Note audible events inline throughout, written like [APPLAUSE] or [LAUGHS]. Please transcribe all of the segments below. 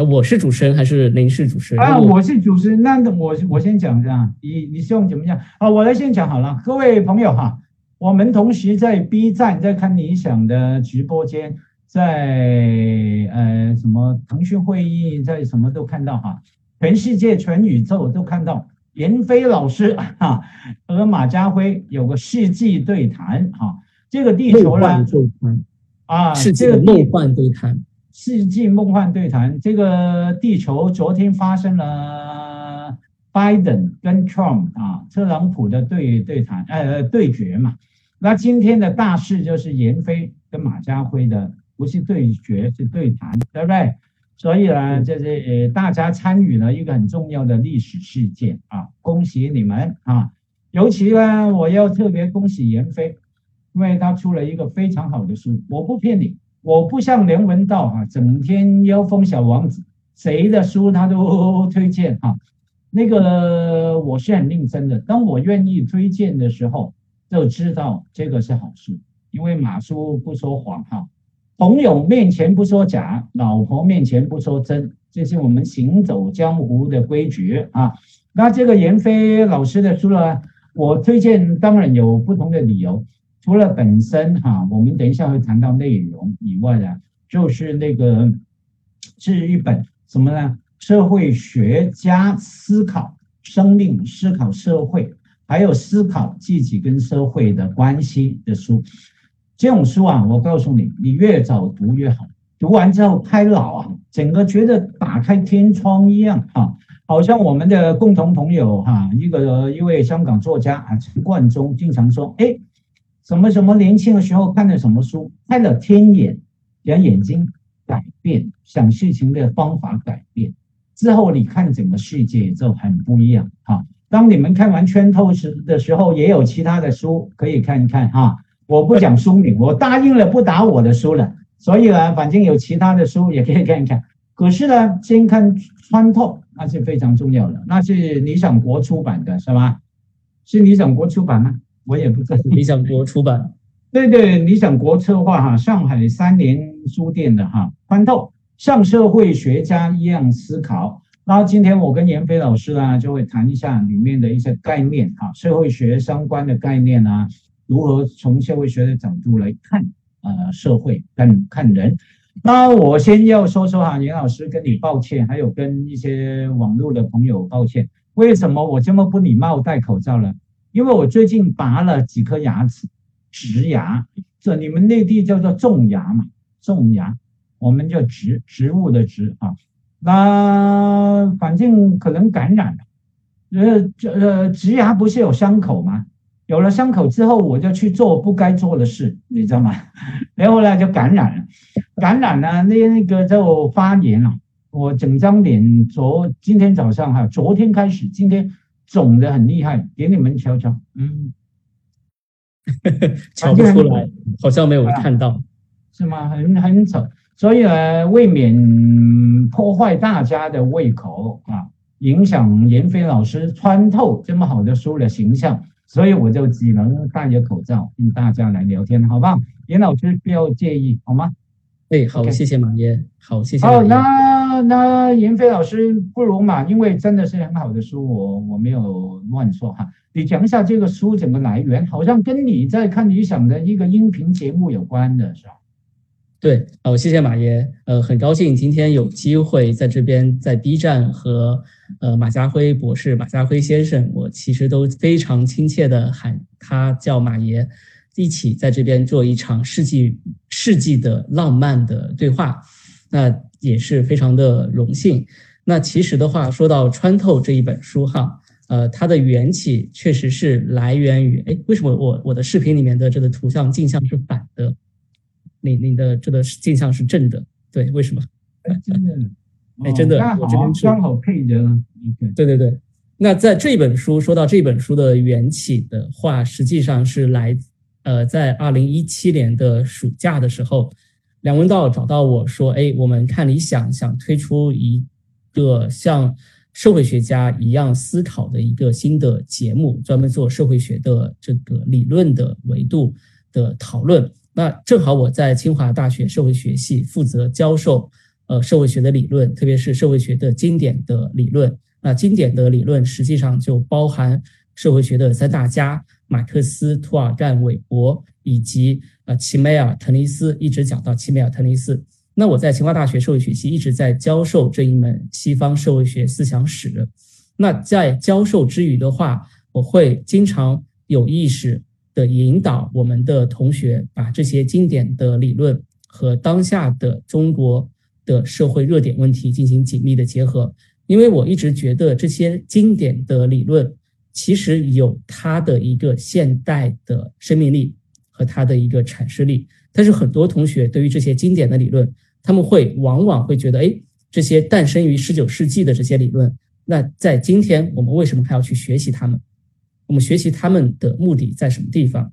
呃，我是主持人还是您是主持人？啊，我是主持人，那我我先讲一下，你你希望怎么样？啊，我来先讲好了，各位朋友哈，我们同时在 B 站在看理想的直播间，在呃什么腾讯会议，在什么都看到哈，全世界全宇宙都看到闫飞老师哈和马家辉有个世纪对谈哈，这个地球呢啊，世纪梦幻对谈。世纪梦幻对谈，这个地球昨天发生了拜登跟 Trump 啊，特朗普的对对谈，呃对决嘛。那今天的大事就是闫飞跟马家辉的，不是对决是对谈，对不对？所以呢，这是大家参与了一个很重要的历史事件啊，恭喜你们啊！尤其呢，我要特别恭喜闫飞，因为他出了一个非常好的书，我不骗你。我不像梁文道啊，整天妖风小王子，谁的书他都推荐哈。那个我是很认真的，当我愿意推荐的时候，就知道这个是好书，因为马叔不说谎哈。朋友面前不说假，老婆面前不说真，这是我们行走江湖的规矩啊。那这个闫飞老师的书呢，我推荐当然有不同的理由。除了本身哈，我们等一下会谈到内容以外呢，就是那个是一本什么呢？社会学家思考生命、思考社会，还有思考自己跟社会的关系的书。这种书啊，我告诉你，你越早读越好。读完之后开脑啊，整个觉得打开天窗一样啊，好像我们的共同朋友哈，一个一位香港作家啊，陈冠中经常说，哎。什么什么年轻的时候看的什么书，开了天眼，让眼睛改变，想事情的方法改变，之后你看整个世界就很不一样哈。当你们看完圈透时的时候，也有其他的书可以看一看哈。我不讲书名，我答应了不打我的书了，所以呢，反正有其他的书也可以看一看。可是呢，先看穿透，那是非常重要的，那是理想国出版的是吧？是理想国出版吗？我也不知道，理想国出版，[LAUGHS] 对对，理想国策划哈，上海三联书店的哈，宽透像社会学家一样思考。那今天我跟严飞老师呢，就会谈一下里面的一些概念哈，社会学相关的概念啊，如何从社会学的角度来看呃社会看看人。那我先要说说哈，严老师跟你抱歉，还有跟一些网络的朋友抱歉，为什么我这么不礼貌戴口罩了？因为我最近拔了几颗牙齿，植牙，这你们内地叫做种牙嘛，种牙，我们叫植植物的植啊。那反正可能感染了，呃，这呃植牙不是有伤口吗？有了伤口之后，我就去做不该做的事，你知道吗？[LAUGHS] 然后呢就感染了，感染了那那个就发炎了，我整张脸昨今天早上哈，昨天开始今天。肿的很厉害，给你们瞧瞧，嗯，[LAUGHS] 瞧不出来，好像没有看到，是吗？很很丑，所以呢，未免破坏大家的胃口啊，影响严飞老师穿透这么好的书的形象，所以我就只能戴着口罩跟大家来聊天，好不好？严老师不要介意，好吗？哎，好，谢谢马爷，好，谢谢。好，那那严飞老师不如嘛，因为真的是很好的书，我我没有乱说哈。你讲一下这个书整个来源，好像跟你在看理想的一个音频节目有关的是吧？对，好，谢谢马爷，呃，很高兴今天有机会在这边在 B 站和呃马家辉博士、马家辉先生，我其实都非常亲切的喊他叫马爷。一起在这边做一场世纪世纪的浪漫的对话，那也是非常的荣幸。那其实的话，说到穿透这一本书哈，呃，它的缘起确实是来源于，哎，为什么我我的视频里面的这个图像镜像是反的？你你的这个镜像是正的？对，为什么？真的？哎，真的，我这边刚好配着。对对对。那在这本书说到这本书的缘起的话，实际上是来。呃，在二零一七年的暑假的时候，梁文道找到我说：“哎，我们看理想想推出一个像社会学家一样思考的一个新的节目，专门做社会学的这个理论的维度的讨论。那正好我在清华大学社会学系负责教授呃社会学的理论，特别是社会学的经典的理论。那经典的理论实际上就包含社会学的三大家：马克思、图尔干、韦伯，以及呃齐梅尔、滕尼斯，一直讲到齐梅尔、滕尼斯。那我在清华大学社会学系一直在教授这一门西方社会学思想史。那在教授之余的话，我会经常有意识的引导我们的同学把这些经典的理论和当下的中国的社会热点问题进行紧密的结合，因为我一直觉得这些经典的理论其实有它的一个现代的生命力和它的一个阐释力，但是很多同学对于这些经典的理论，他们会往往会觉得，哎，这些诞生于十九世纪的这些理论，那在今天我们为什么还要去学习它们？我们学习他们的目的在什么地方？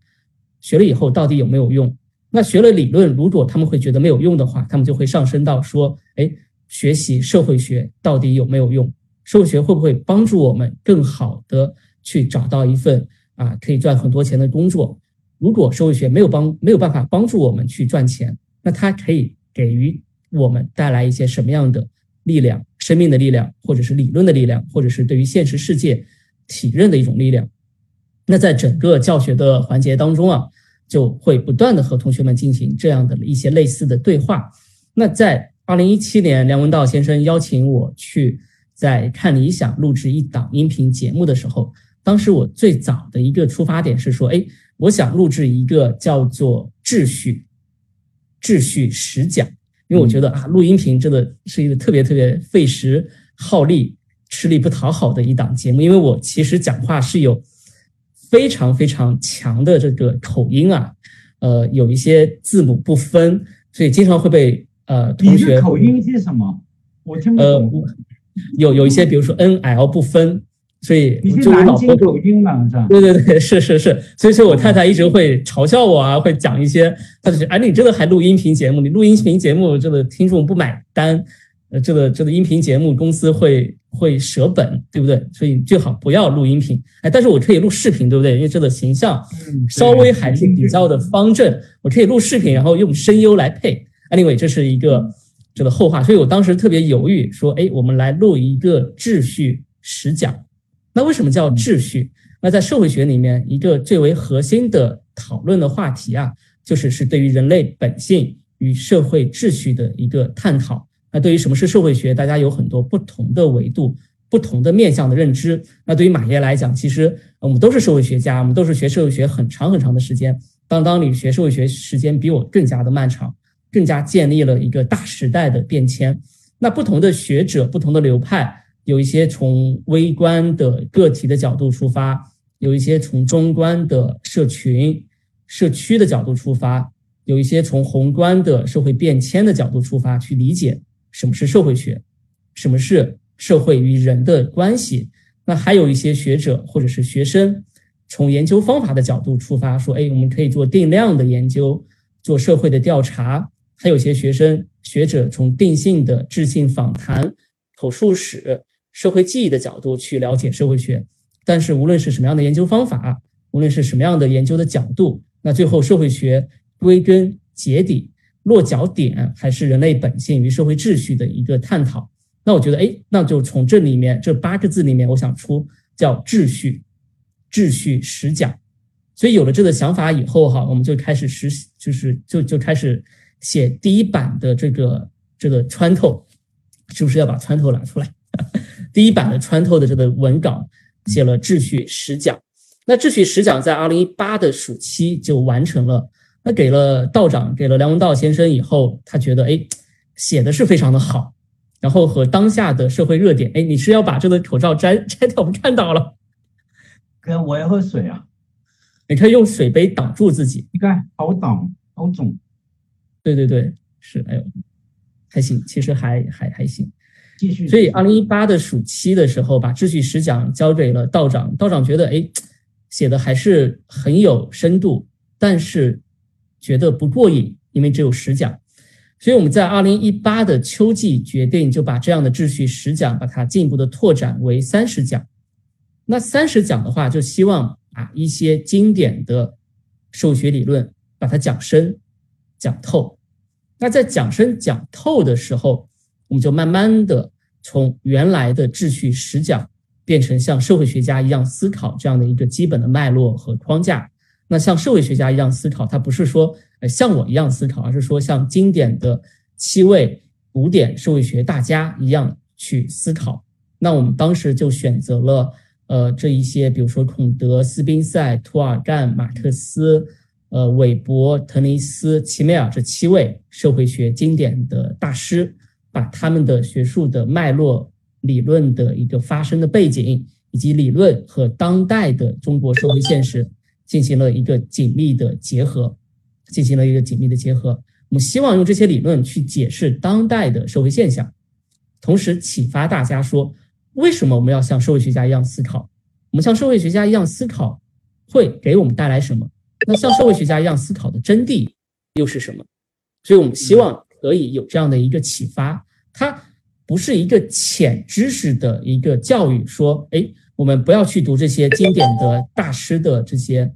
学了以后到底有没有用？那学了理论，如果他们会觉得没有用的话，他们就会上升到说：哎，学习社会学到底有没有用？社会学会不会帮助我们更好的去找到一份啊可以赚很多钱的工作？如果社会学没有帮没有办法帮助我们去赚钱，那它可以给予我们带来一些什么样的力量？生命的力量，或者是理论的力量，或者是对于现实世界体认的一种力量？那在整个教学的环节当中啊，就会不断的和同学们进行这样的一些类似的对话。那在二零一七年，梁文道先生邀请我去在看理想录制一档音频节目的时候，当时我最早的一个出发点是说，哎，我想录制一个叫做“秩序”秩序实讲，因为我觉得啊，录音频真的是一个特别特别费时耗力、吃力不讨好的一档节目，因为我其实讲话是有。非常非常强的这个口音啊，呃，有一些字母不分，所以经常会被呃同学。口音是什么？我听不懂。有有一些，比如说 N L 不分，所以就南京口音嘛，是吧？对对对，[LAUGHS] 是是是，所以说我太太一直会嘲笑我啊，会讲一些，她就说：“哎，你这个还录音频节目？你录音频节目，这个听众不买单。”呃，这个这个音频节目公司会会舍本，对不对？所以最好不要录音频。哎，但是我可以录视频，对不对？因为这个形象稍微还是比较的方正，我可以录视频，然后用声优来配。Anyway，这是一个这个后话。所以我当时特别犹豫，说，哎，我们来录一个秩序实讲。那为什么叫秩序？那在社会学里面，一个最为核心的讨论的话题啊，就是是对于人类本性与社会秩序的一个探讨。那对于什么是社会学，大家有很多不同的维度、不同的面向的认知。那对于马爷来讲，其实我们都是社会学家，我们都是学社会学很长很长的时间。当当你学社会学时间比我更加的漫长，更加建立了一个大时代的变迁。那不同的学者、不同的流派，有一些从微观的个体的角度出发，有一些从中观的社群、社区的角度出发，有一些从宏观的社会变迁的角度出发去理解。什么是社会学？什么是社会与人的关系？那还有一些学者或者是学生，从研究方法的角度出发，说：哎，我们可以做定量的研究，做社会的调查。还有些学生学者从定性的质性访谈、口述史、社会记忆的角度去了解社会学。但是无论是什么样的研究方法，无论是什么样的研究的角度，那最后社会学归根结底。落脚点还是人类本性与社会秩序的一个探讨。那我觉得，哎，那就从这里面这八个字里面，我想出叫秩序，秩序实讲。所以有了这个想法以后，哈，我们就开始实，就是就就开始写第一版的这个这个穿透，是不是要把穿透拿出来？第一版的穿透的这个文稿写了秩序十讲。那秩序十讲在二零一八的暑期就完成了。那给了道长，给了梁文道先生以后，他觉得哎，写的是非常的好，然后和当下的社会热点，哎，你是要把这个口罩摘 [LAUGHS] 摘掉？我们看到了，哥，我要喝水啊，你可以用水杯挡住自己，你看好挡好肿，对对对，是，哎呦，还行，其实还还还行。所以二零一八的暑期的时候，把秩序十讲交给了道长，道长觉得哎，写的还是很有深度，但是。觉得不过瘾，因为只有十讲，所以我们在二零一八的秋季决定就把这样的秩序十讲，把它进一步的拓展为三十讲。那三十讲的话，就希望把一些经典的数学理论把它讲深、讲透。那在讲深讲透的时候，我们就慢慢的从原来的秩序实讲，变成像社会学家一样思考这样的一个基本的脉络和框架。那像社会学家一样思考，它不是说呃像我一样思考，而是说像经典的七位古典社会学大家一样去思考。那我们当时就选择了呃这一些，比如说孔德、斯宾塞、涂尔干、马克思、呃韦伯、滕尼斯、齐美尔这七位社会学经典的大师，把他们的学术的脉络、理论的一个发生的背景，以及理论和当代的中国社会现实。进行了一个紧密的结合，进行了一个紧密的结合。我们希望用这些理论去解释当代的社会现象，同时启发大家说，为什么我们要像社会学家一样思考？我们像社会学家一样思考会给我们带来什么？那像社会学家一样思考的真谛又是什么？所以我们希望可以有这样的一个启发。它不是一个浅知识的一个教育，说，哎。我们不要去读这些经典的大师的这些，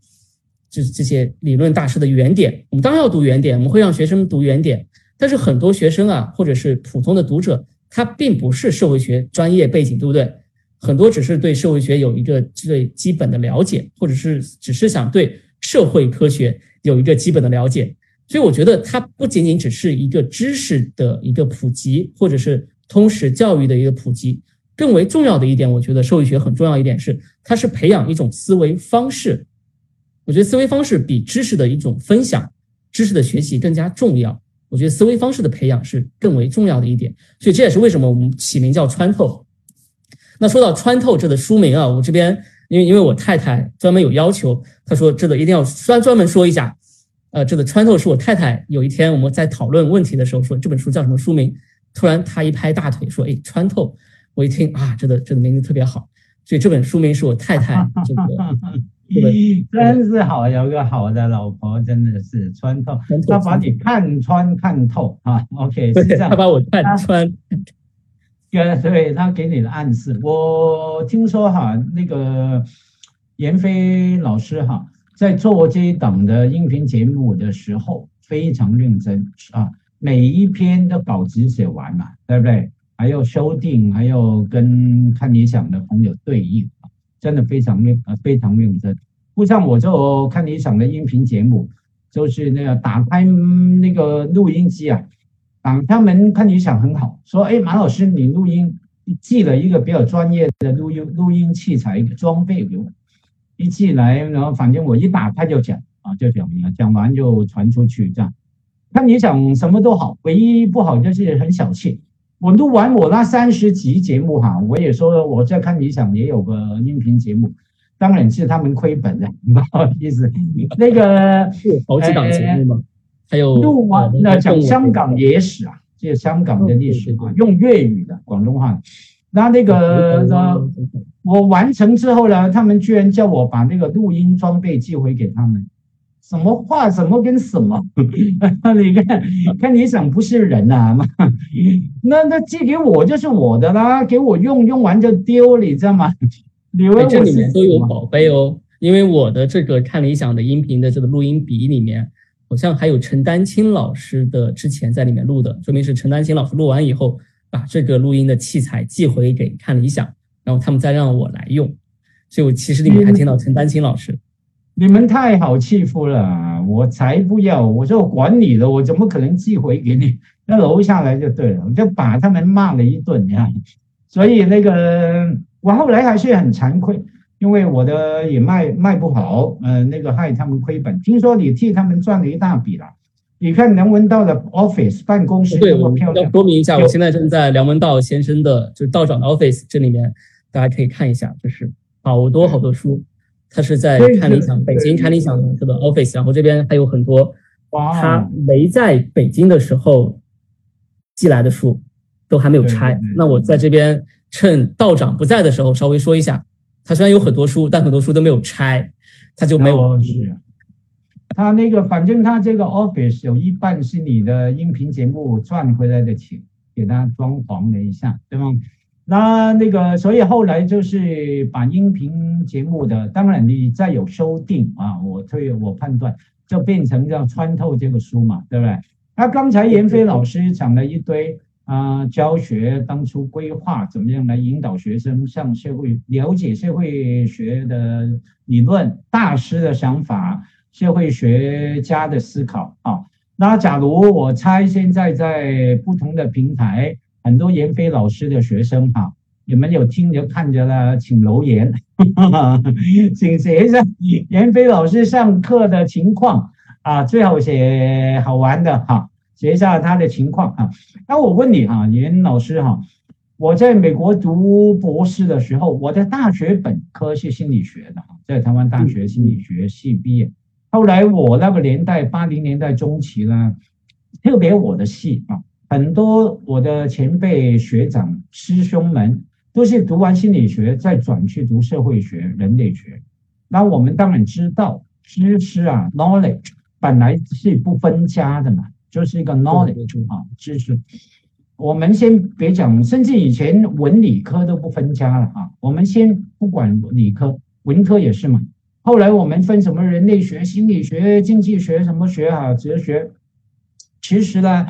就是这些理论大师的原点。我们当然要读原点，我们会让学生读原点。但是很多学生啊，或者是普通的读者，他并不是社会学专业背景，对不对？很多只是对社会学有一个最基本的了解，或者是只是想对社会科学有一个基本的了解。所以我觉得它不仅仅只是一个知识的一个普及，或者是通识教育的一个普及。更为重要的一点，我觉得社会学很重要一点是，它是培养一种思维方式。我觉得思维方式比知识的一种分享、知识的学习更加重要。我觉得思维方式的培养是更为重要的一点。所以这也是为什么我们起名叫穿透。那说到穿透这的书名啊，我这边因为因为我太太专门有要求，她说这个一定要专专门说一下。呃，这个穿透是我太太有一天我们在讨论问题的时候说这本书叫什么书名，突然她一拍大腿说：“哎，穿透。”我一听啊，这个这个名字特别好，所以这本书名是我太太 [LAUGHS] 这个，[LAUGHS] 真是好，有个好的老婆，真的是穿透，他把你看穿看透啊。OK，是这样，他把我看穿，[LAUGHS] 对，对他给你的暗示。我听说哈，那个闫飞老师哈，在做这一档的音频节目的时候非常认真啊，每一篇的稿子写完嘛，对不对？还要修订，还要跟看理想的朋友对应真的非常认呃非常认真。不像我做看理想的音频节目，就是那个打开那个录音机啊，啊，他们看理想很好，说哎马老师你录音寄了一个比较专业的录音录音器材装备给我，一寄来然后反正我一打开就讲啊就讲了，讲完就传出去这样。看理想什么都好，唯一不好就是很小气。我录完我那三十集节目哈，我也说我在看理想也有个音频节目，当然是他们亏本的，不好意思。那个好几档节目吗？还有录完那讲香港野史啊，这香港的历史啊，用粤语的广东话。那那个呃，我完成之后呢，他们居然叫我把那个录音装备寄回给他们。什么话？什么跟什么？[LAUGHS] 你看，看你想不是人呐？[LAUGHS] 那那寄给我就是我的啦，给我用用完就丢，你知道吗？[LAUGHS] 这里面都有宝贝哦，因为我的这个看理想的音频的这个录音笔里面，好像还有陈丹青老师的之前在里面录的，说明是陈丹青老师录完以后，把这个录音的器材寄回给看理想，然后他们再让我来用，所以我其实里面还听到陈丹青老师。你们太好欺负了，我才不要！我说我管你的，我怎么可能寄回给你？那楼下来就对了，我就把他们骂了一顿呀。所以那个我后来还是很惭愧，因为我的也卖卖不好，呃，那个害他们亏本。听说你替他们赚了一大笔了。你看梁文道的 office 办公室多么漂亮！要说明一下，我现在正在梁文道先生的，就是道长的 office 这里面，大家可以看一下，就是好多好多书。他是在看理想，北京看理想的这个 office，然后这边还有很多他没在北京的时候寄来的书，都还没有拆。那我在这边趁道长不在的时候稍微说一下，他虽然有很多书，但很多书都没有拆，他就没有。他那个反正他这个 office 有一半是你的音频节目赚回来的钱，给他装潢了一下，对吗？那那个，所以后来就是把音频节目的，当然你再有修订啊，我推我判断就变成叫穿透这个书嘛，对不对？那刚才闫飞老师讲了一堆。啊，教学当初规划怎么样来引导学生向社会了解社会学的理论、大师的想法、社会学家的思考啊。那假如我猜现在在不同的平台，很多严飞老师的学生哈，你们有听着看着了，请留言，[LAUGHS] 请写一下严飞老师上课的情况啊，最好写好玩的哈。写一下他的情况啊。那我问你哈，严老师哈，我在美国读博士的时候，我的大学本科是心理学的，在台湾大学心理学系毕业。后来我那个年代，八零年代中期呢，特别我的系啊，很多我的前辈学长师兄们都是读完心理学再转去读社会学、人类学。那我们当然知道，知识啊，knowledge 本来是不分家的嘛。就是一个 knowledge 啊，知识。我们先别讲，甚至以前文理科都不分家了啊。我们先不管理科，文科也是嘛。后来我们分什么人类学、心理学、经济学什么学啊，哲学。其实呢，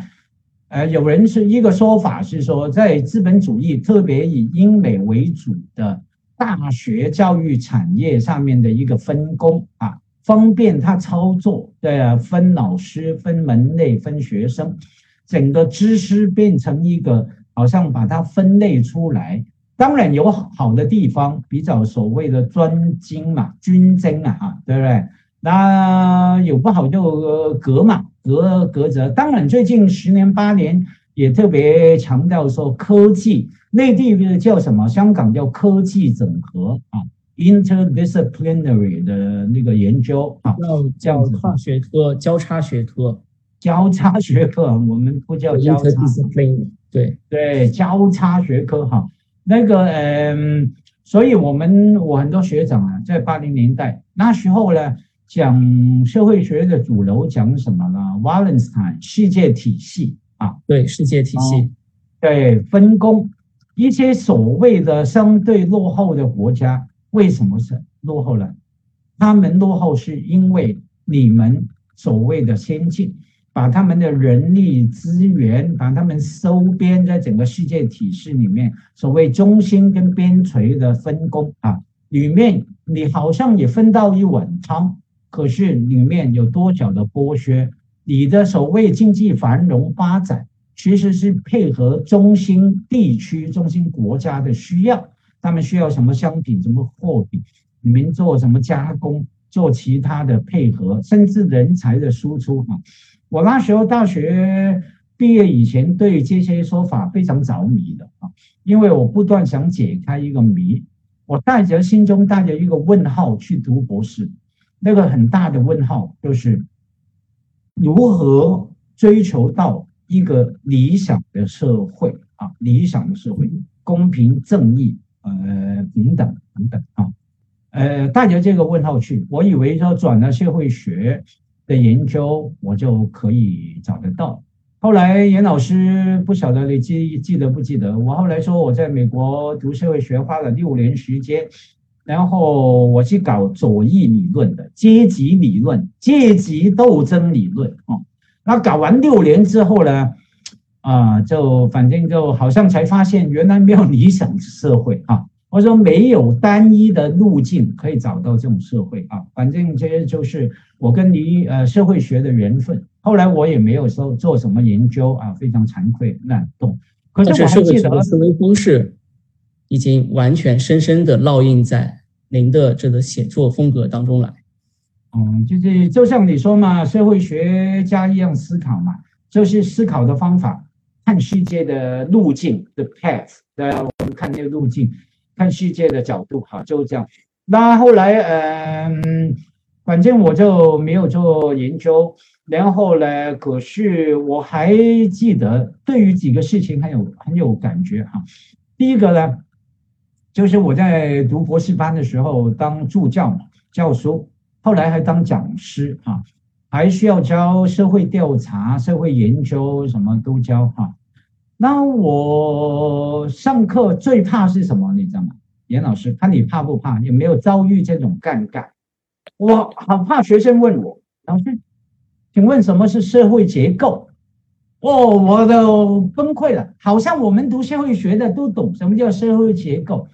呃，有人是一个说法是说，在资本主义特别以英美为主的大学教育产业上面的一个分工啊。方便他操作，对啊，分老师、分门类、分学生，整个知识变成一个，好像把它分类出来。当然有好的地方，比较所谓的专精嘛、均精啊，哈，对不对？那有不好就隔嘛，隔隔着。当然，最近十年八年也特别强调说科技，内地叫什么？香港叫科技整合啊。interdisciplinary 的那个研究啊，叫叫跨学科、交叉学科、交叉学科，我们不叫交叉。对对，交叉学科哈，那个嗯，所以我们我很多学长啊，在八零年代那时候呢，讲社会学的主流讲什么呢？Wallenstein 世界体系啊，对世界体系，对分工，一些所谓的相对落后的国家。为什么是落后了？他们落后是因为你们所谓的先进，把他们的人力资源，把他们收编在整个世界体系里面，所谓中心跟边陲的分工啊，里面你好像也分到一碗汤，可是里面有多少的剥削？你的所谓经济繁荣发展，其实是配合中心地区、中心国家的需要。他们需要什么商品、什么货品，你们做什么加工、做其他的配合，甚至人才的输出啊！我那时候大学毕业以前，对这些说法非常着迷的啊，因为我不断想解开一个谜，我带着心中带着一个问号去读博士，那个很大的问号就是如何追求到一个理想的社会啊，理想的社会，公平正义。呃，平等等等啊，呃，带着这个问号去，我以为说转了社会学的研究，我就可以找得到。后来严老师不晓得你记记得不记得？我后来说我在美国读社会学花了六年时间，然后我去搞左翼理论的阶级理论、阶级斗争理论啊。那搞完六年之后呢？啊，就反正就好像才发现，原来没有理想社会啊，或者说没有单一的路径可以找到这种社会啊。反正这些就是我跟你呃社会学的缘分。后来我也没有说做什么研究啊，非常惭愧懒惰。可是我还记得思维方式已经完全深深的烙印在您的这个写作风格当中来。嗯，就是就像你说嘛，社会学家一样思考嘛，就是思考的方法。看世界的路径的 path，对啊，我们看那个路径，看世界的角度，哈，就这样。那后来，嗯，反正我就没有做研究。然后呢，可是我还记得，对于几个事情很有很有感觉哈。第一个呢，就是我在读博士班的时候当助教嘛，教书，后来还当讲师啊。还需要教社会调查、社会研究，什么都教哈。那我上课最怕是什么？你知道吗？严老师，看你怕不怕？有没有遭遇这种尴尬？我好怕学生问我，老师，请问什么是社会结构？哦，我都崩溃了。好像我们读社会学的都懂什么叫社会结构，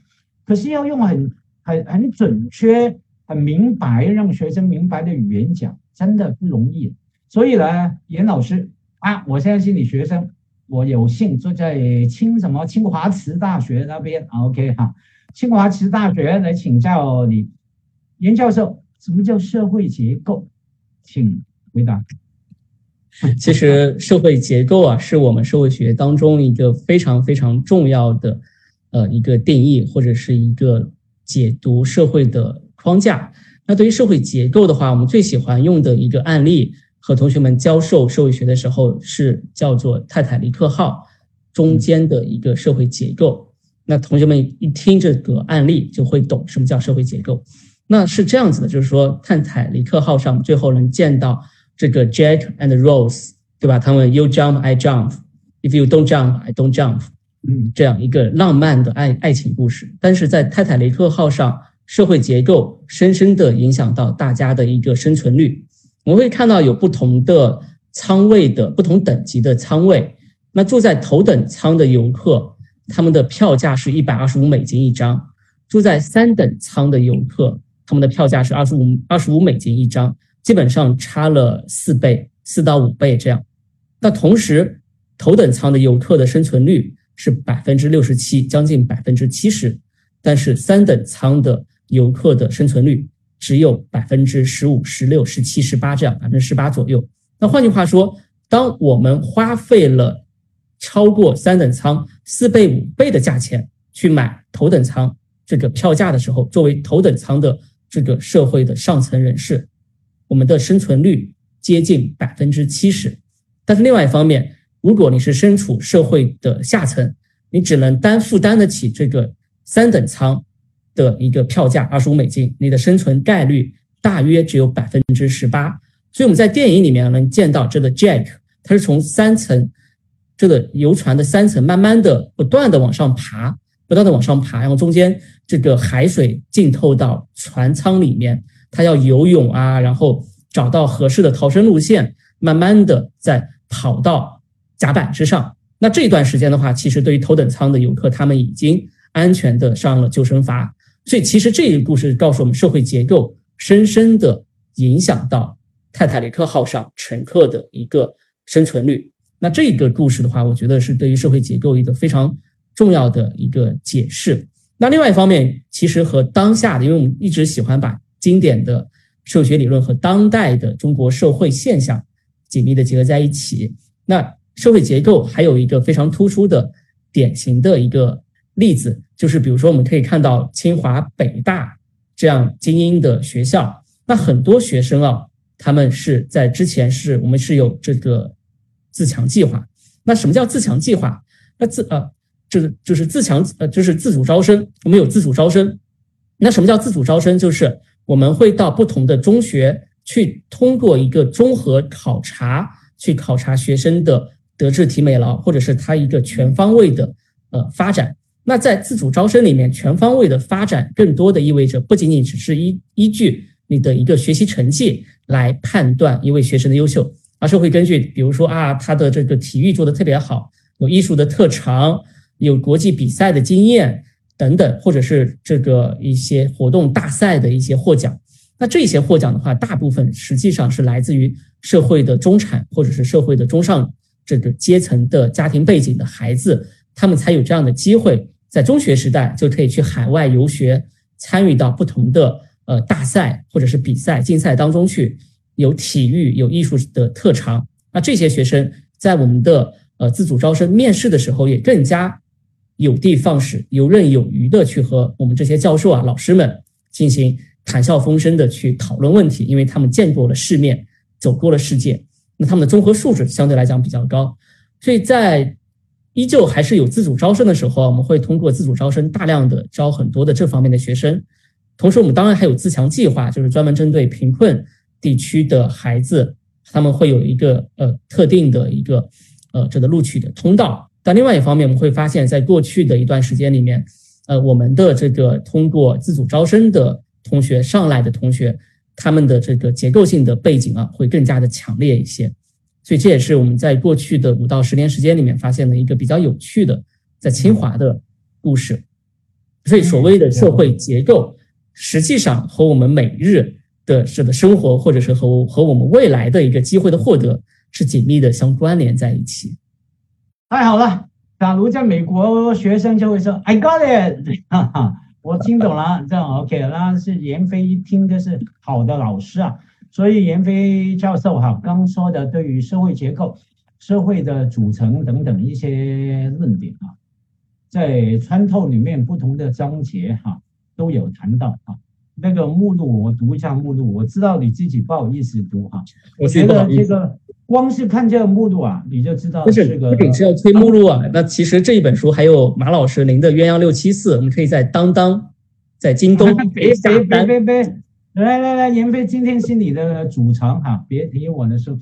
可是要用很很很准确、很明白，让学生明白的语言讲，真的不容易。所以呢，严老师啊，我现在是你学生，我有幸坐在清什么清华池大学那边，OK 哈，清华池大学来请教你，严教授，什么叫社会结构？请回答。其实社会结构啊，是我们社会学当中一个非常非常重要的，呃，一个定义或者是一个解读社会的框架。那对于社会结构的话，我们最喜欢用的一个案例和同学们教授社会学的时候是叫做泰坦尼克号中间的一个社会结构。那同学们一听这个案例就会懂什么叫社会结构。那是这样子的，就是说泰坦尼克号上最后能见到。这个 Jack and Rose，对吧？他们 You jump, I jump. If you don't jump, I don't jump. 嗯，这样一个浪漫的爱爱情故事。但是在泰坦尼克号上，社会结构深深的影响到大家的一个生存率。我们会看到有不同的仓位的不同等级的仓位。那住在头等舱的游客，他们的票价是一百二十五美金一张；住在三等舱的游客，他们的票价是二十五二十五美金一张。基本上差了四倍，四到五倍这样。那同时，头等舱的游客的生存率是百分之六十七，将近百分之七十。但是三等舱的游客的生存率只有百分之十五、十六、十七、十八这样，百分之十八左右。那换句话说，当我们花费了超过三等舱四倍、五倍的价钱去买头等舱这个票价的时候，作为头等舱的这个社会的上层人士。我们的生存率接近百分之七十，但是另外一方面，如果你是身处社会的下层，你只能单负担得起这个三等舱的一个票价二十五美金，你的生存概率大约只有百分之十八。所以我们在电影里面能见到这个 Jack，他是从三层这个游船的三层慢慢的不断的往上爬，不断的往上爬，然后中间这个海水浸透到船舱里面。他要游泳啊，然后找到合适的逃生路线，慢慢的再跑到甲板之上。那这段时间的话，其实对于头等舱的游客，他们已经安全的上了救生筏。所以，其实这个故事告诉我们，社会结构深深的影响到泰坦尼克号上乘客的一个生存率。那这个故事的话，我觉得是对于社会结构一个非常重要的一个解释。那另外一方面，其实和当下的，因为我们一直喜欢把经典的社会学理论和当代的中国社会现象紧密的结合在一起。那社会结构还有一个非常突出的典型的一个例子，就是比如说我们可以看到清华、北大这样精英的学校，那很多学生啊，他们是在之前是我们是有这个自强计划。那什么叫自强计划？那自呃就是就是自强呃就是自主招生，我们有自主招生。那什么叫自主招生？就是我们会到不同的中学去，通过一个综合考察，去考察学生的德智体美劳，或者是他一个全方位的呃发展。那在自主招生里面，全方位的发展更多的意味着不仅仅只是依依据你的一个学习成绩来判断一位学生的优秀，而是会根据比如说啊，他的这个体育做的特别好，有艺术的特长，有国际比赛的经验。等等，或者是这个一些活动大赛的一些获奖，那这些获奖的话，大部分实际上是来自于社会的中产或者是社会的中上这个阶层的家庭背景的孩子，他们才有这样的机会，在中学时代就可以去海外游学，参与到不同的呃大赛或者是比赛竞赛当中去，有体育有艺术的特长。那这些学生在我们的呃自主招生面试的时候，也更加。有的放矢、游刃有余的去和我们这些教授啊、老师们进行谈笑风生的去讨论问题，因为他们见过了世面，走过了世界，那他们的综合素质相对来讲比较高，所以在依旧还是有自主招生的时候，我们会通过自主招生大量的招很多的这方面的学生，同时我们当然还有自强计划，就是专门针对贫困地区的孩子，他们会有一个呃特定的一个呃这个录取的通道。但另外一方面，我们会发现，在过去的一段时间里面，呃，我们的这个通过自主招生的同学上来的同学，他们的这个结构性的背景啊，会更加的强烈一些。所以这也是我们在过去的五到十年时间里面发现的一个比较有趣的在清华的故事。所以所谓的社会结构，实际上和我们每日的是的生活，或者是和和我们未来的一个机会的获得是紧密的相关联在一起。太好了，假如在美国，学生就会说 “I got it”，哈 [LAUGHS] 哈，我听懂了，这样 OK。那是闫飞一听就是好的老师啊。所以严飞教授哈刚说的对于社会结构、社会的组成等等一些论点啊。在穿透里面不同的章节哈都有谈到啊，那个目录我读一下目录，我知道你自己不好意思读哈，我觉得这个光是看这个目录啊，你就知道是个不仅是要推目录啊，那其实这一本书还有马老师您的鸳鸯六七四，我们可以在当当、在京东别别别别别，来来来，闫飞今天是你的主场哈，别提我的事，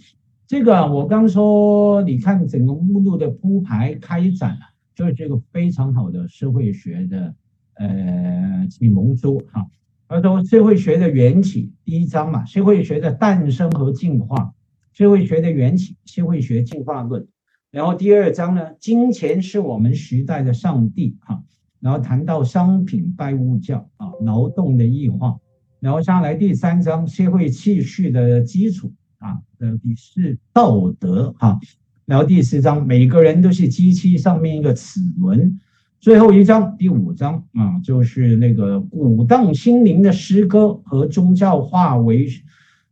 这个我刚说你看整个目录的铺排开展啊。就是这个非常好的社会学的呃启蒙书哈，他说社会学的缘起第一章嘛，社会学的诞生和进化，社会学的缘起，社会学进化论，然后第二章呢，金钱是我们时代的上帝哈，然后谈到商品拜物教啊，劳动的异化，然后下来第三章社会秩序的基础啊，呃，是道德哈。然后第四章，每个人都是机器上面一个齿轮。最后一章，第五章啊，就是那个鼓荡心灵的诗歌和宗教化为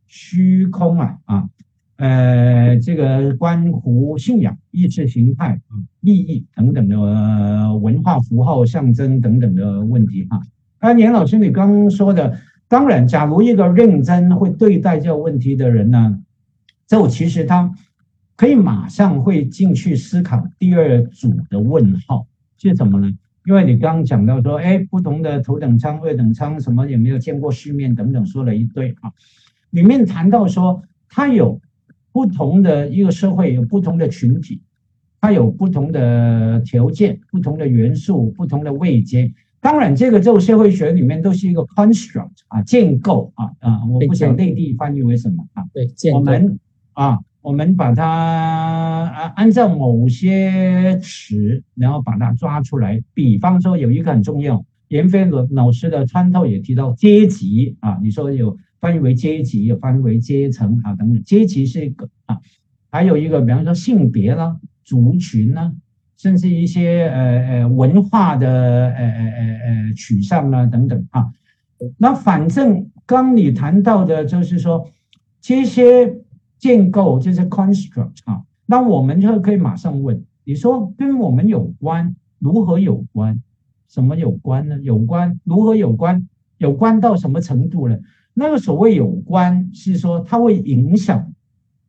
虚空啊啊，呃，这个关乎信仰、意识形态、意义等等的文化符号象征等等的问题哈。啊年老师，你刚刚说的，当然，假如一个认真会对待这个问题的人呢，就其实他。可以马上会进去思考第二组的问号是什么呢？因为你刚刚讲到说，哎，不同的头等舱、二等舱，什么有没有见过世面等等，说了一堆啊。里面谈到说，它有不同的一个社会，有不同的群体，它有不同的条件、不同的元素、不同的位阶。当然，这个就社会学里面都是一个 construct 啊，建构啊啊，我不想内地翻译为什么啊？对，我们啊。我们把它啊按照某些词，然后把它抓出来。比方说有一个很重要，闫飞老老师的穿透也提到阶级啊，你说有翻译为阶级，有翻译为阶层啊等等。阶级是一个啊，还有一个比方说性别啦、族群啦，甚至一些呃呃文化的呃呃呃呃取向啦等等啊。那反正刚你谈到的就是说这些。建构就是 construct 啊，那我们就可以马上问：你说跟我们有关，如何有关？什么有关呢？有关如何有关？有关到什么程度呢？那个所谓有关，是说它会影响，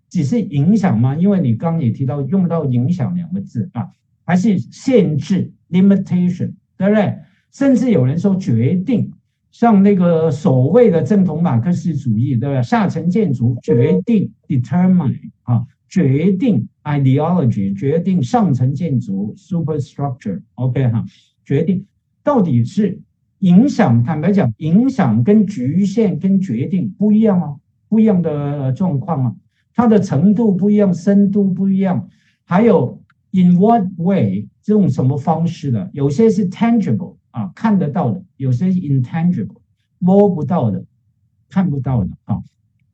只是影响吗？因为你刚也提到用到影响两个字啊，还是限制 limitation，对不对？甚至有人说决定。像那个所谓的正统马克思主义，对吧？下层建筑决定 determine 啊，决定 ideology，决定上层建筑 superstructure，OK 哈，决定到底是影响。坦白讲，影响跟局限跟决定不一样啊，不一样的状况啊，它的程度不一样，深度不一样，还有 in what way 这种什么方式的，有些是 tangible。啊，看得到的，有些是 intangible，摸不到的，看不到的啊，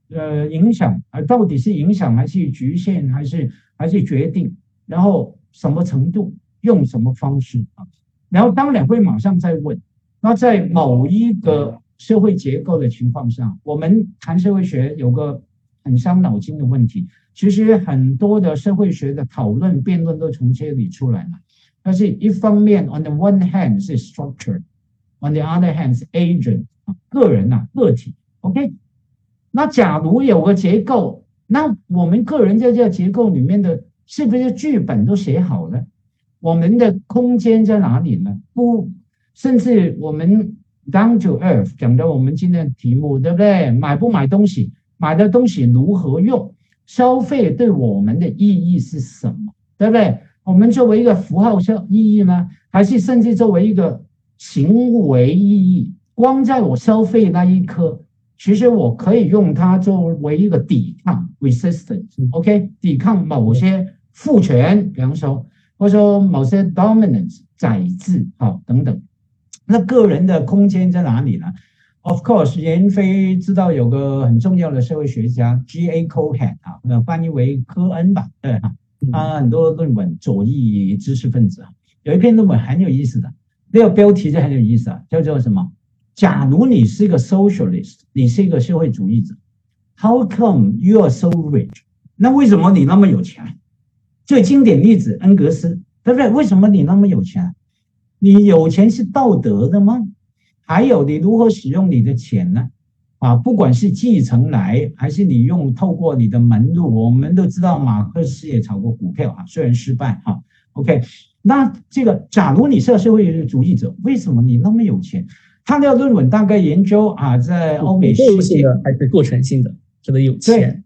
呃，影响啊，到底是影响还是局限，还是还是决定，然后什么程度，用什么方式啊？然后当然会马上再问，那在某一个社会结构的情况下，我们谈社会学有个很伤脑筋的问题，其实很多的社会学的讨论辩论都从这里出来了。但是一方面，on the one hand 是 structure，on the other hand 是 agent 啊，个人呐，个体。OK，那假如有个结构，那我们个人在这个结构里面的，是不是剧本都写好了？我们的空间在哪里呢？不，甚至我们 down to earth 讲的我们今天的题目，对不对？买不买东西？买的东西如何用？消费对我们的意义是什么？对不对？我们作为一个符号效意义呢，还是甚至作为一个行为意义？光在我消费那一刻，其实我可以用它作为一个抵抗 resistance，OK，抵抗某些父权，比方说或者说某些 dominance 宰制，好等等。那个人的空间在哪里呢？Of course，严飞知道有个很重要的社会学家 G.A. Cohen 啊，那翻译为科恩吧，对啊，他很多论文左翼知识分子啊，有一篇论文很有意思的，那个标题就很有意思啊，叫做什么？假如你是一个 socialist，你是一个社会主义者，How come you are so rich？那为什么你那么有钱？最经典例子，恩格斯，对不对？为什么你那么有钱？你有钱是道德的吗？还有你如何使用你的钱呢？啊，不管是继承来，还是你用透过你的门路，我们都知道马克思也炒过股票啊，虽然失败哈。OK，那这个假如你是个社会主义者，为什么你那么有钱？他的论文大概研究啊，在欧美世界还是过程性的，真的有钱。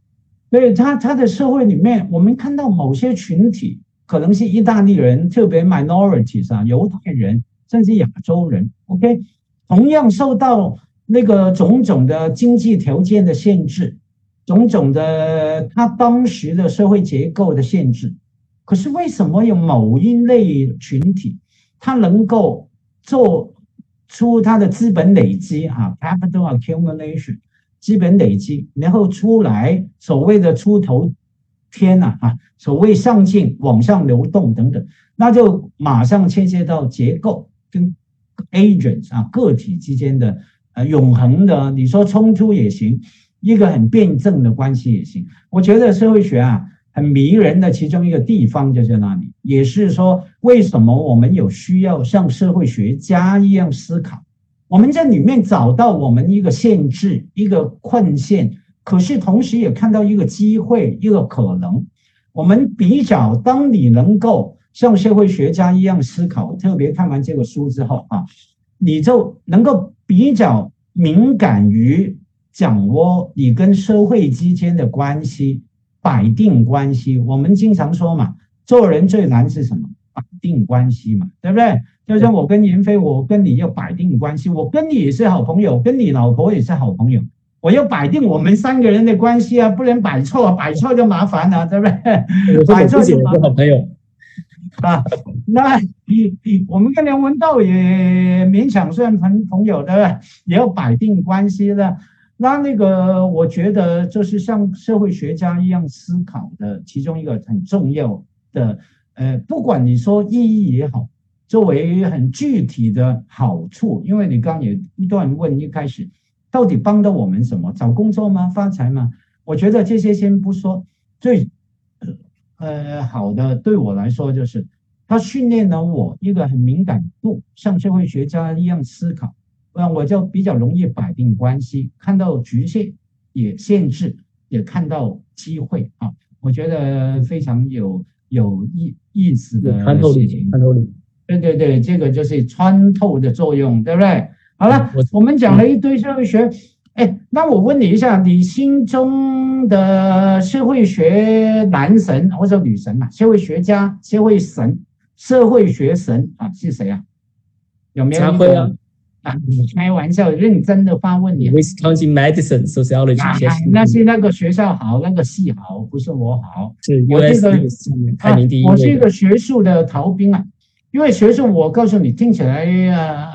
对，他他的社会里面，我们看到某些群体。可能是意大利人，特别 minorities 啊，犹太人，甚至亚洲人，OK，同样受到那个种种的经济条件的限制，种种的他当时的社会结构的限制。可是为什么有某一类群体，他能够做出他的资本累积啊，capital accumulation，资本累积，然后出来所谓的出头。天呐啊！所谓上进、往上流动等等，那就马上牵涉到结构跟 agents 啊个体之间的呃永恒的，你说冲突也行，一个很辩证的关系也行。我觉得社会学啊很迷人的其中一个地方就在那里，也是说为什么我们有需要像社会学家一样思考，我们在里面找到我们一个限制、一个困限。可是同时也看到一个机会，一个可能。我们比较，当你能够像社会学家一样思考，特别看完这个书之后啊，你就能够比较敏感于掌握你跟社会之间的关系，摆定关系。我们经常说嘛，做人最难是什么？摆定关系嘛，对不对？就像我跟云飞，我跟你要摆定关系，我跟你也是好朋友，跟你老婆也是好朋友。我要摆定我们三个人的关系啊，不能摆错，摆错就麻烦了，对不对？摆错就好朋友啊。那我们跟梁文道也勉强算朋朋友，的？也要摆定关系的。那那个，我觉得就是像社会学家一样思考的其中一个很重要的，呃，不管你说意义也好，作为很具体的好处，因为你刚也一段问一开始。到底帮到我们什么？找工作吗？发财吗？我觉得这些先不说，最呃好的对我来说就是，它训练了我一个很敏感度，像社会学家一样思考，那我就比较容易摆定关系，看到局限也限制，也看到机会啊。我觉得非常有有意意思的事情。穿透力，对对对，这个就是穿透的作用，对不对？好了，我们讲了一堆社会学，哎，那我问你一下，你心中的社会学男神或者女神嘛？社会学家、社会神、社会学神啊，是谁啊？有没有？啊？啊，你开玩笑，认真的发问你。Wisconsin Medicine Sociology，那是那个学校好，那个系好，不是我好。是 US 排名第一。我是一个学术的逃兵啊，因为学术，我告诉你，听起来啊。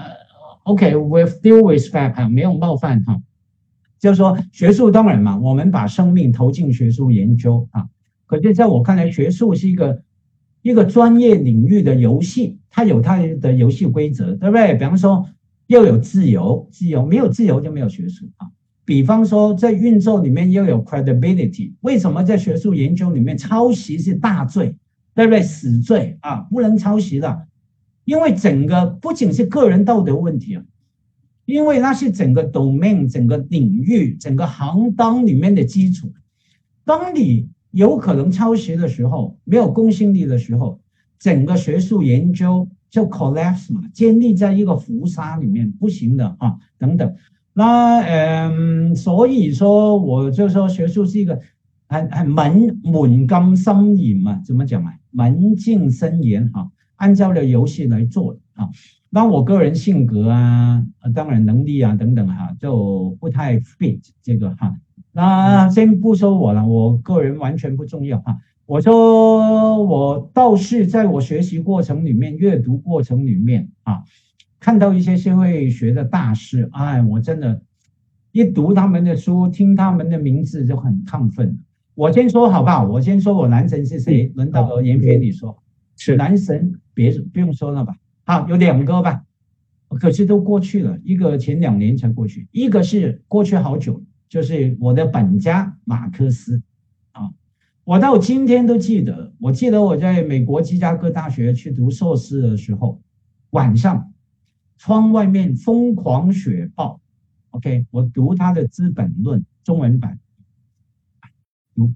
OK，with due respect 哈，没有冒犯哈，就是说学术当然嘛，我们把生命投进学术研究啊。可是在我看来，学术是一个一个专业领域的游戏，它有它的游戏规则，对不对？比方说要有自由，自由没有自由就没有学术啊。比方说在运作里面要有 credibility，为什么在学术研究里面抄袭是大罪，对不对？死罪啊，不能抄袭的。因为整个不仅是个人道德问题啊，因为那是整个 domain、整个领域、整个行当里面的基础。当你有可能抄袭的时候，没有公信力的时候，整个学术研究就 collapse 嘛，建立在一个浮沙里面，不行的啊，等等。那嗯，所以说我就说学术是一个很很门门禁森严嘛，怎么讲啊？门禁森严哈。按照了游戏来做啊，那我个人性格啊，当然能力啊等等哈，就不太 fit 这个哈。那先不说我了，我个人完全不重要哈。我说我倒是在我学习过程里面、阅读过程里面啊，看到一些社会学的大师，哎，我真的，一读他们的书，听他们的名字就很亢奋。我先说好不好？我先说我男神是谁？轮到严飞你说，是男神，别不用说了吧？好，有两个吧，可是都过去了，一个前两年才过去，一个是过去好久，就是我的本家马克思。啊我到今天都记得，我记得我在美国芝加哥大学去读硕士的时候，晚上窗外面疯狂雪暴，OK，我读他的《资本论》中文版，读，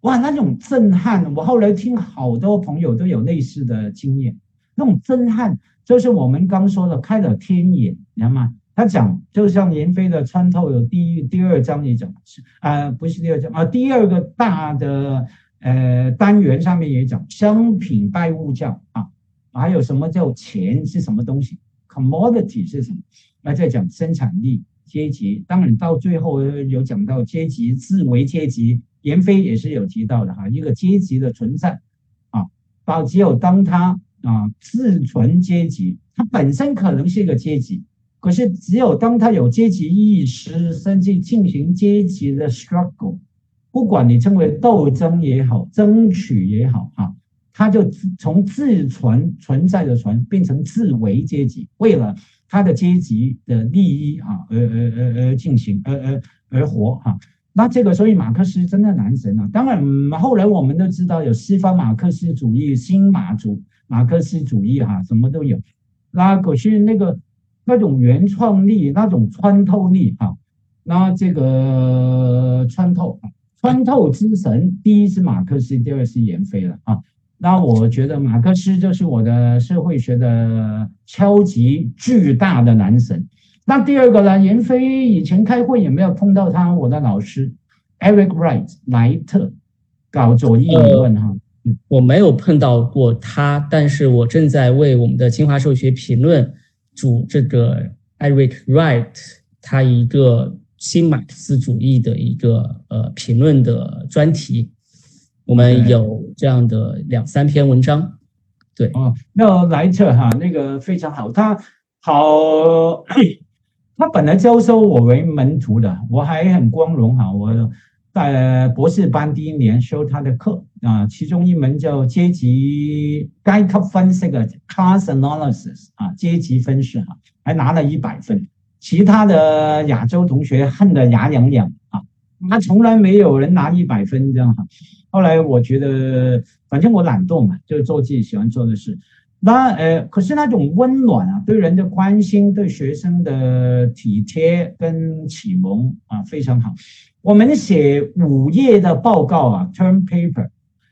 哇，那种震撼！我后来听好多朋友都有类似的经验，那种震撼就是我们刚说的开了天眼，你知道吗？他讲，就像闫飞的穿透有第一、第二章也讲是啊，不是第二章啊，第二个大的呃单元上面也讲商品拜物教啊，还有什么叫钱是什么东西，commodity 是什么？那在讲生产力阶级，当然到最后有讲到阶级自为阶级，闫飞也是有提到的哈，一个阶级的存在啊，到只有当他啊自存阶级，它本身可能是一个阶级。可是，只有当它有阶级意识，甚至进行阶级的 struggle，不管你称为斗争也好，争取也好，哈，它就从自存存在的存变成自为阶级，为了他的阶级的利益啊而而而而进行，而而而活哈。那这个，所以马克思真的男神啊！当然，后来我们都知道有西方马克思主义、新马主马克思主义哈，什么都有。那可是那个。那种原创力，那种穿透力，哈，那这个穿透，穿透之神，第一是马克思，第二是闫飞了，啊，那我觉得马克思就是我的社会学的超级巨大的男神。那第二个呢，闫飞以前开会也没有碰到他？我的老师 Eric Wright 莱特搞左翼理论，哈，我没有碰到过他，但是我正在为我们的清华社会学评论。主这个 Eric Wright，他一个新马克思主义的一个呃评论的专题，我们有这样的两三篇文章。对哦，那莱特哈那个非常好，他好，他本来招收我为门徒的，我还很光荣哈，我。在博士班第一年修他的课啊，其中一门叫阶级阶级分析的 class analysis 啊，阶级分析哈，还拿了一百分。其他的亚洲同学恨得牙痒痒啊，他从来没有人拿一百分这样哈。后来我觉得，反正我懒惰嘛，就做自己喜欢做的事。那呃，可是那种温暖啊，对人的关心，对学生的体贴跟启蒙啊，非常好。我们写五页的报告啊，term paper，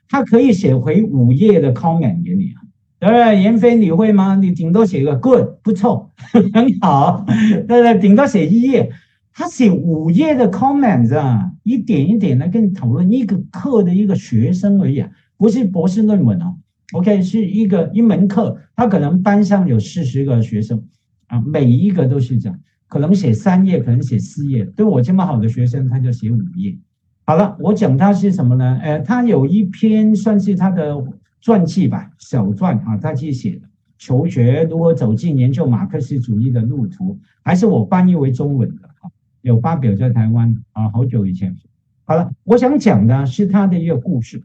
他可以写回五页的 comment 给你啊。对不对？闫飞，你会吗？你顶多写个 good，不错，[LAUGHS] 很好。对不对？顶多写一页，他写五页的 comment 啊，一点一点的跟你讨论一个课的一个学生而已啊，不是博士论文哦。OK，是一个一门课，他可能班上有四十个学生啊，每一个都是这样。可能写三页，可能写四页。对我这么好的学生，他就写五页。好了，我讲他是什么呢？呃，他有一篇算是他的传记吧，小传啊，他去写的。求学如何走进研究马克思主义的路途，还是我翻译为中文的啊，有发表在台湾啊，好久以前。好了，我想讲的是他的一个故事，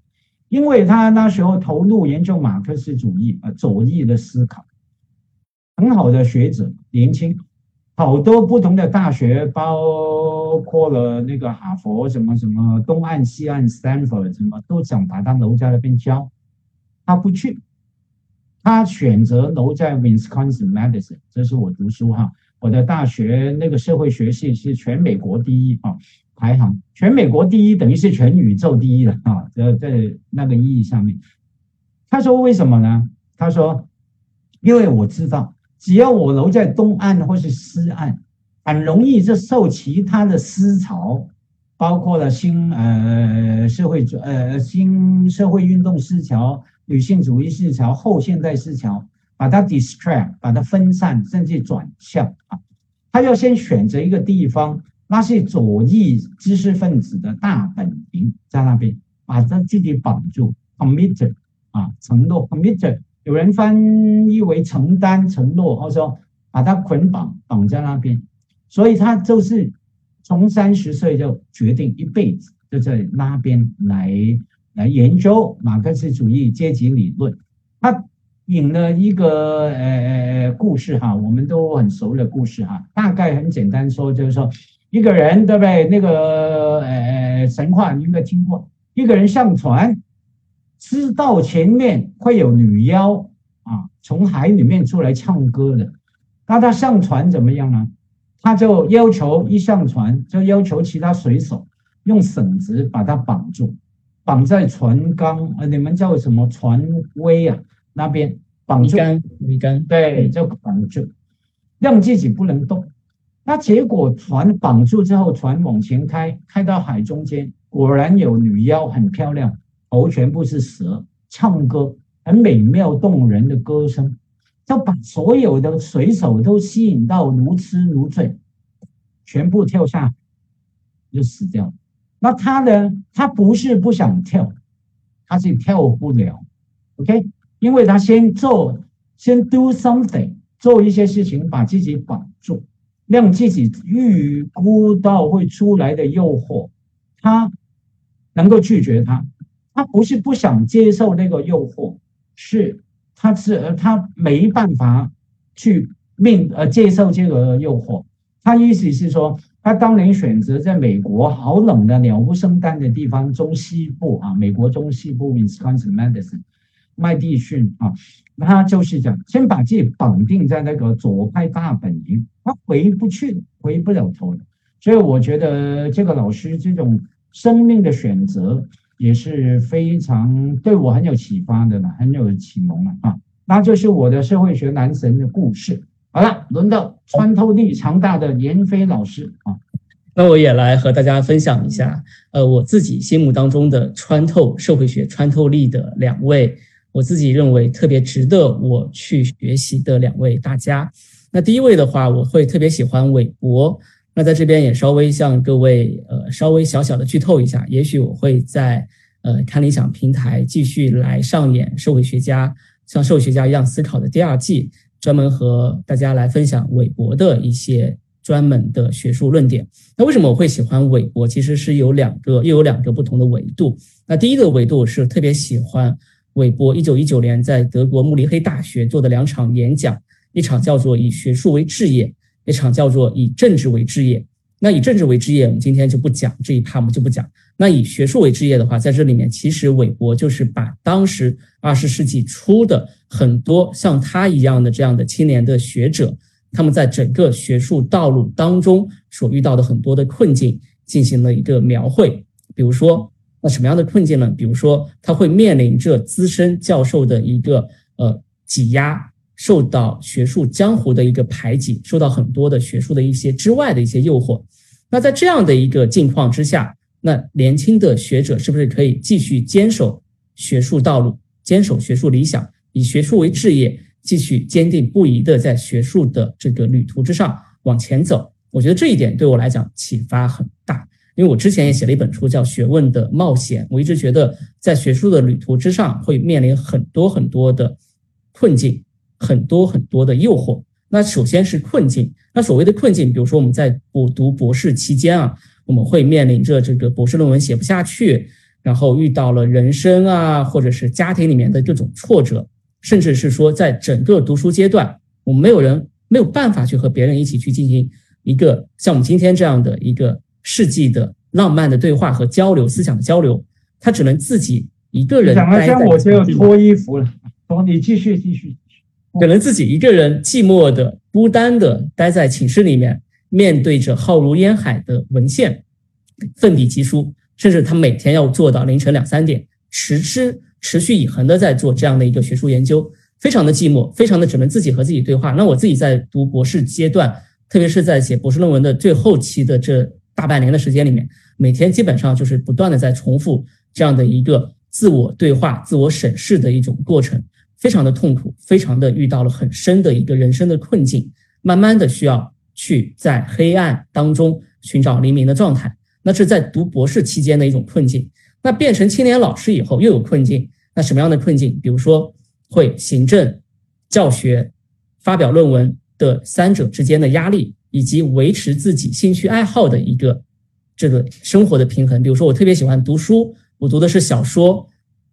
因为他那时候投入研究马克思主义啊，左翼的思考，很好的学者，年轻。好多不同的大学，包括了那个哈佛什么什么东岸西岸 Stanford 什么都想把他留在那边教，他不去，他选择留在 Wisconsin Madison。这是我读书哈，我的大学那个社会学系是全美国第一啊，排行全美国第一，等于是全宇宙第一的啊，在在那个意义上面。他说为什么呢？他说，因为我知道。只要我留在东岸或是西岸，很容易就受其他的思潮，包括了新呃社会主呃新社会运动思潮、女性主义思潮、后现代思潮，把它 distract，把它分散，甚至转向啊。他要先选择一个地方，那是左翼知识分子的大本营，在那边把他自己绑住，commit 啊，承诺 commit，有人翻译为承担、承诺，或者说把他捆绑绑在那边，所以他就是从三十岁就决定一辈子就在那边来来研究马克思主义阶级理论，他。引了一个呃故事哈，我们都很熟的故事哈，大概很简单说，就是说一个人对不对？那个呃神话你应该听过，一个人上船，知道前面会有女妖啊，从海里面出来唱歌的，那他上船怎么样呢？他就要求一上船就要求其他水手用绳子把他绑住，绑在船缸呃，你们叫什么船桅啊？那边绑住，桅杆，对，就绑住，让自己不能动。那结果船绑住之后，船往前开，开到海中间，果然有女妖，很漂亮，头全部是蛇，唱歌很美妙动人的歌声，就把所有的水手都吸引到如痴如醉，全部跳下，就死掉了。那他呢？他不是不想跳，他是跳不了。OK。因为他先做，先 do something，做一些事情，把自己绑住，让自己预估到会出来的诱惑，他能够拒绝他。他不是不想接受那个诱惑，是他是他没办法去面呃接受这个诱惑。他意思是说，他当年选择在美国好冷的鸟不生蛋的地方中西部啊，美国中西部 Wisconsin Madison。麦地逊啊，他就是讲，先把自己绑定在那个左派大本营，他回不去，回不了头了。所以我觉得这个老师这种生命的选择也是非常对我很有启发的了，很有启蒙了啊。那就是我的社会学男神的故事。好了，轮到穿透力强大的闫飞老师啊，那我也来和大家分享一下，呃，我自己心目当中的穿透社会学穿透力的两位。我自己认为特别值得我去学习的两位大家，那第一位的话，我会特别喜欢韦伯。那在这边也稍微向各位呃稍微小小的剧透一下，也许我会在呃看理想平台继续来上演社会学家像社会学家一样思考的第二季，专门和大家来分享韦伯的一些专门的学术论点。那为什么我会喜欢韦伯？其实是有两个又有两个不同的维度。那第一个维度是特别喜欢。韦伯一九一九年在德国慕尼黑大学做的两场演讲，一场叫做“以学术为置业”，一场叫做“以政治为置业”。那以政治为置业，我们今天就不讲这一趴，我们就不讲。那以学术为置业的话，在这里面，其实韦伯就是把当时二十世纪初的很多像他一样的这样的青年的学者，他们在整个学术道路当中所遇到的很多的困境进行了一个描绘，比如说。那什么样的困境呢？比如说，他会面临着资深教授的一个呃挤压，受到学术江湖的一个排挤，受到很多的学术的一些之外的一些诱惑。那在这样的一个境况之下，那年轻的学者是不是可以继续坚守学术道路，坚守学术理想，以学术为置业，继续坚定不移的在学术的这个旅途之上往前走？我觉得这一点对我来讲启发很大。因为我之前也写了一本书，叫《学问的冒险》。我一直觉得，在学术的旅途之上，会面临很多很多的困境，很多很多的诱惑。那首先是困境。那所谓的困境，比如说我们在补读博士期间啊，我们会面临着这个博士论文写不下去，然后遇到了人生啊，或者是家庭里面的各种挫折，甚至是说，在整个读书阶段，我们没有人没有办法去和别人一起去进行一个像我们今天这样的一个。世纪的浪漫的对话和交流，思想的交流，他只能自己一个人。讲了像我就要脱衣服了。好，你继续继续。只能自己一个人寂寞的、孤单的待在寝室里面，面对着浩如烟海的文献，奋笔疾书，甚至他每天要做到凌晨两三点，持之持续以恒的在做这样的一个学术研究，非常的寂寞，非常的只能自己和自己对话。那我自己在读博士阶段，特别是在写博士论文的最后期的这。大半年的时间里面，每天基本上就是不断的在重复这样的一个自我对话、自我审视的一种过程，非常的痛苦，非常的遇到了很深的一个人生的困境，慢慢的需要去在黑暗当中寻找黎明的状态。那是在读博士期间的一种困境。那变成青年老师以后又有困境，那什么样的困境？比如说会行政、教学、发表论文的三者之间的压力，以及维持自己兴趣爱好的一个这个生活的平衡。比如说我特别喜欢读书，我读的是小说、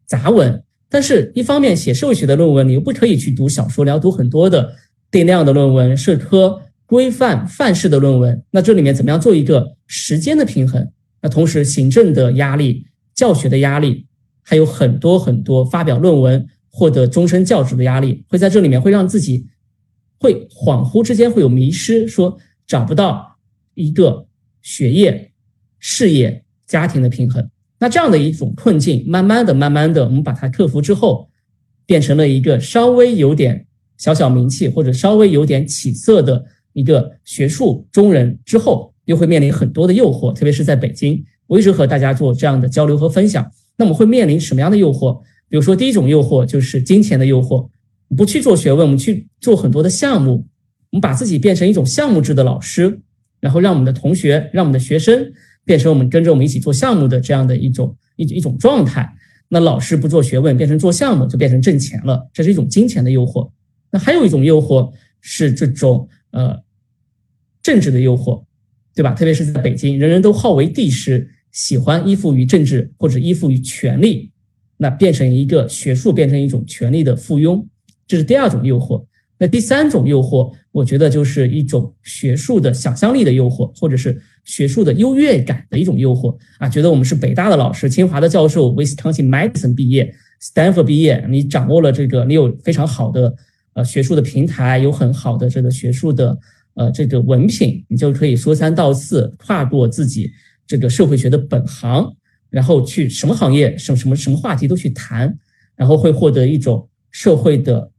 杂文。但是，一方面写社会学的论文，你又不可以去读小说，你要读很多的定量的论文、社科规范范式的论文。那这里面怎么样做一个时间的平衡？那同时，行政的压力、教学的压力，还有很多很多发表论文、获得终身教职的压力，会在这里面会让自己会恍惚之间会有迷失，说找不到一个学业、事业、家庭的平衡。那这样的一种困境，慢慢的、慢慢的，我们把它克服之后，变成了一个稍微有点小小名气或者稍微有点起色的一个学术中人之后，又会面临很多的诱惑，特别是在北京。我一直和大家做这样的交流和分享。那我们会面临什么样的诱惑？比如说，第一种诱惑就是金钱的诱惑，不去做学问，我们去做很多的项目，我们把自己变成一种项目制的老师，然后让我们的同学、让我们的学生。变成我们跟着我们一起做项目的这样的一种一一种状态，那老师不做学问，变成做项目，就变成挣钱了，这是一种金钱的诱惑。那还有一种诱惑是这种呃政治的诱惑，对吧？特别是在北京，人人都好为帝师，喜欢依附于政治或者依附于权力，那变成一个学术，变成一种权力的附庸，这是第二种诱惑。那第三种诱惑，我觉得就是一种学术的想象力的诱惑，或者是。学术的优越感的一种诱惑啊，觉得我们是北大的老师、清华的教授、Wisconsin Madison 毕业、Stanford 毕业，你掌握了这个，你有非常好的呃学术的平台，有很好的这个学术的呃这个文凭，你就可以说三道四，跨过自己这个社会学的本行，然后去什么行业、什么什么什么话题都去谈，然后会获得一种社会的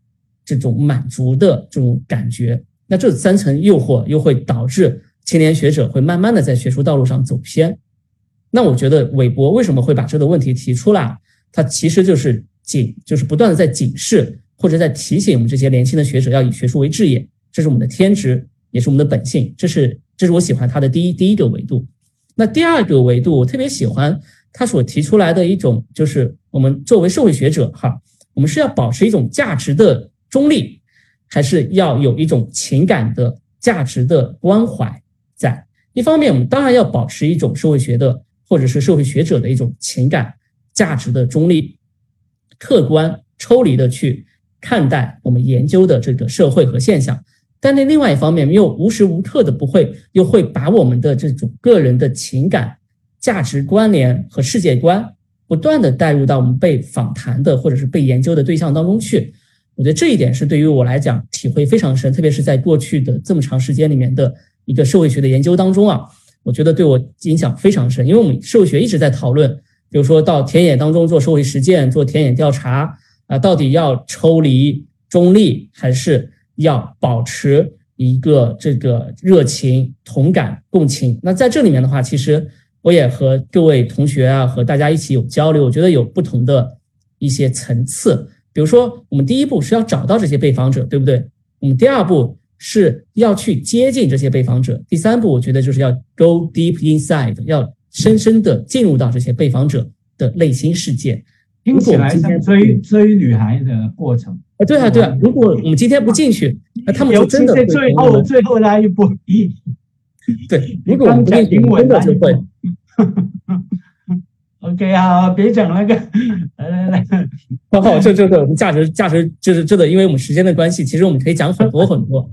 这种满足的这种感觉。那这三层诱惑又会导致。青年学者会慢慢的在学术道路上走偏，那我觉得韦伯为什么会把这个问题提出来？他其实就是警，就是不断的在警示或者在提醒我们这些年轻的学者要以学术为志业，这是我们的天职，也是我们的本性。这是这是我喜欢他的第一第一个维度。那第二个维度，我特别喜欢他所提出来的一种，就是我们作为社会学者哈，我们是要保持一种价值的中立，还是要有一种情感的价值的关怀？在一方面，我们当然要保持一种社会学的或者是社会学者的一种情感价值的中立、客观、抽离的去看待我们研究的这个社会和现象。但那另外一方面，又无时无刻的不会又会把我们的这种个人的情感、价值关联和世界观不断的带入到我们被访谈的或者是被研究的对象当中去。我觉得这一点是对于我来讲体会非常深，特别是在过去的这么长时间里面的。一个社会学的研究当中啊，我觉得对我影响非常深，因为我们社会学一直在讨论，比如说到田野当中做社会实践、做田野调查啊，到底要抽离中立，还是要保持一个这个热情、同感、共情？那在这里面的话，其实我也和各位同学啊，和大家一起有交流，我觉得有不同的一些层次。比如说，我们第一步是要找到这些被访者，对不对？我们第二步。是要去接近这些被访者。第三步，我觉得就是要 go deep inside，要深深的进入到这些被访者的内心世界。听起来像追追女孩的过程。啊，对啊，对啊。如果我们今天不进去，那他们就真的会最后最后那一步。对，如果我们不进去，真的就会。[LAUGHS] OK 啊，别讲那个，来 [LAUGHS] 来来，好 [LAUGHS] 好，这这个价值价值就是这个，因为我们时间的关系，其实我们可以讲很多很多。